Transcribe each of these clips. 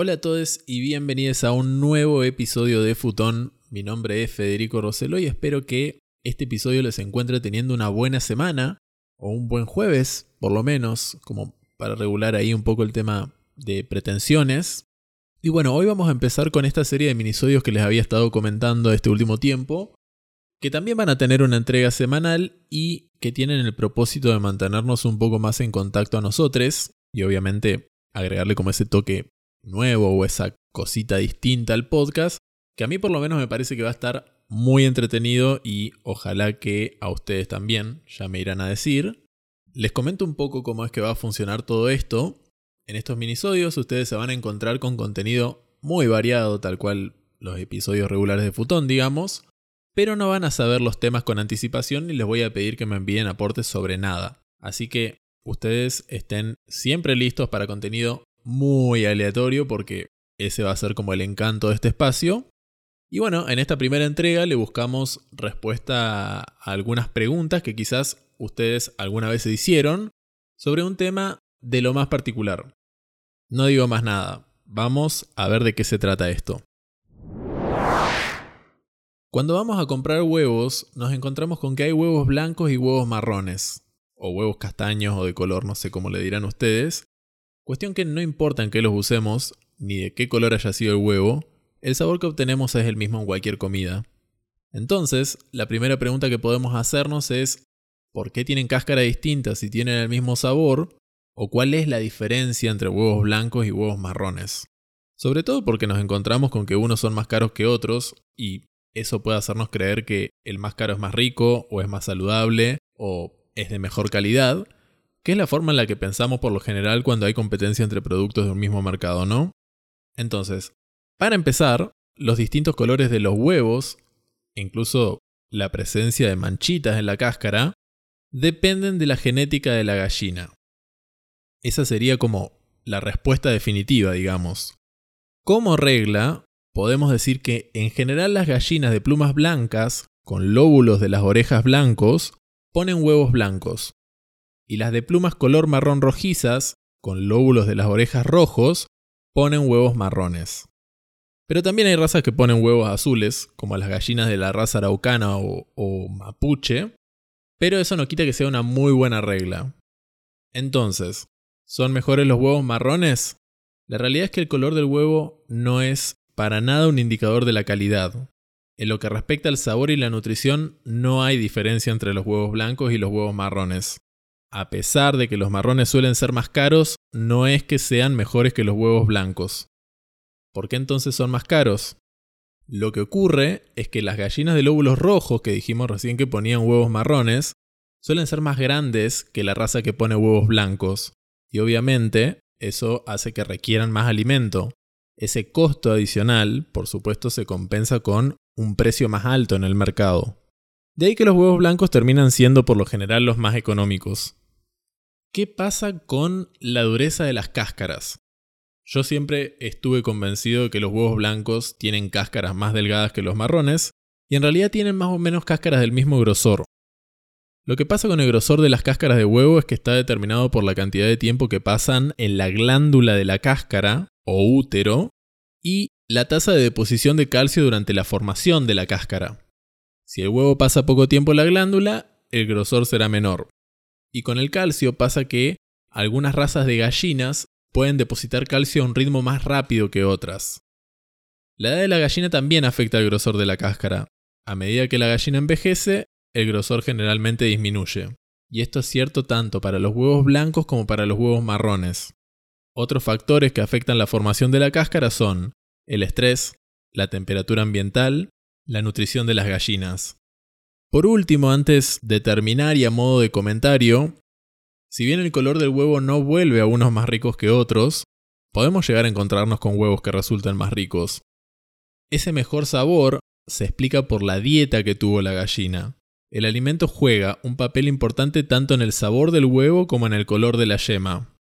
Hola a todos y bienvenidos a un nuevo episodio de Futón. Mi nombre es Federico Roselo y espero que este episodio les encuentre teniendo una buena semana o un buen jueves, por lo menos, como para regular ahí un poco el tema de pretensiones. Y bueno, hoy vamos a empezar con esta serie de minisodios que les había estado comentando este último tiempo, que también van a tener una entrega semanal y que tienen el propósito de mantenernos un poco más en contacto a nosotros y obviamente agregarle como ese toque nuevo o esa cosita distinta al podcast, que a mí por lo menos me parece que va a estar muy entretenido y ojalá que a ustedes también, ya me irán a decir. Les comento un poco cómo es que va a funcionar todo esto. En estos minisodios ustedes se van a encontrar con contenido muy variado, tal cual los episodios regulares de Futón, digamos, pero no van a saber los temas con anticipación ni les voy a pedir que me envíen aportes sobre nada. Así que ustedes estén siempre listos para contenido muy aleatorio porque ese va a ser como el encanto de este espacio. Y bueno, en esta primera entrega le buscamos respuesta a algunas preguntas que quizás ustedes alguna vez se hicieron sobre un tema de lo más particular. No digo más nada, vamos a ver de qué se trata esto. Cuando vamos a comprar huevos, nos encontramos con que hay huevos blancos y huevos marrones, o huevos castaños o de color, no sé cómo le dirán ustedes, Cuestión que no importa en qué los usemos, ni de qué color haya sido el huevo, el sabor que obtenemos es el mismo en cualquier comida. Entonces, la primera pregunta que podemos hacernos es, ¿por qué tienen cáscara distinta si tienen el mismo sabor? ¿O cuál es la diferencia entre huevos blancos y huevos marrones? Sobre todo porque nos encontramos con que unos son más caros que otros y eso puede hacernos creer que el más caro es más rico o es más saludable o es de mejor calidad, que es la forma en la que pensamos por lo general cuando hay competencia entre productos de un mismo mercado, ¿no? Entonces, para empezar, los distintos colores de los huevos, incluso la presencia de manchitas en la cáscara, dependen de la genética de la gallina. Esa sería como la respuesta definitiva, digamos. Como regla, podemos decir que en general las gallinas de plumas blancas, con lóbulos de las orejas blancos, ponen huevos blancos y las de plumas color marrón rojizas, con lóbulos de las orejas rojos, ponen huevos marrones. Pero también hay razas que ponen huevos azules, como las gallinas de la raza araucana o, mapuche, pero eso no quita que sea una muy buena regla. Entonces, ¿son mejores los huevos marrones? La realidad es que el color del huevo no es para nada un indicador de la calidad. En lo que respecta al sabor y la nutrición, no hay diferencia entre los huevos blancos y los huevos marrones a pesar de que los marrones suelen ser más caros, no es que sean mejores que los huevos blancos. ¿Por qué entonces son más caros? Lo que ocurre es que las gallinas de lóbulos rojos que dijimos recién que ponían huevos marrones suelen ser más grandes que la raza que pone huevos blancos. Y obviamente eso hace que requieran más alimento. Ese costo adicional, por supuesto, se compensa con un precio más alto en el mercado. De ahí que los huevos blancos terminan siendo por lo general los más económicos. ¿Qué pasa con la dureza de las cáscaras? Yo siempre estuve convencido de que los huevos blancos tienen cáscaras más delgadas que los marrones, y en realidad tienen más o menos cáscaras del mismo grosor. Lo que pasa con el grosor de las cáscaras de huevo es que está determinado por la cantidad de tiempo que pasan en la glándula de la cáscara, o útero, y la tasa de deposición de calcio durante la formación de la cáscara. Si el huevo pasa poco tiempo en la glándula, el grosor será menor. Y con el calcio pasa que algunas razas de gallinas pueden depositar calcio a un ritmo más rápido que otras. La edad de la gallina también afecta al grosor de la cáscara. A medida que la gallina envejece, el grosor generalmente disminuye. Y esto es cierto tanto para los huevos blancos como para los huevos marrones. Otros factores que afectan la formación de la cáscara son el estrés, la temperatura ambiental, la nutrición de las gallinas. Por último, antes de terminar y a modo de comentario, si bien el color del huevo no vuelve a unos más ricos que otros, podemos llegar a encontrarnos con huevos que resultan más ricos. Ese mejor sabor se explica por la dieta que tuvo la gallina. El alimento juega un papel importante tanto en el sabor del huevo como en el color de la yema.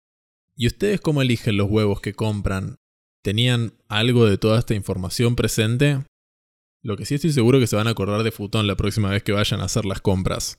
¿Y ustedes cómo eligen los huevos que compran? ¿Tenían algo de toda esta información presente? Lo que sí estoy seguro que se van a acordar de Futón la próxima vez que vayan a hacer las compras.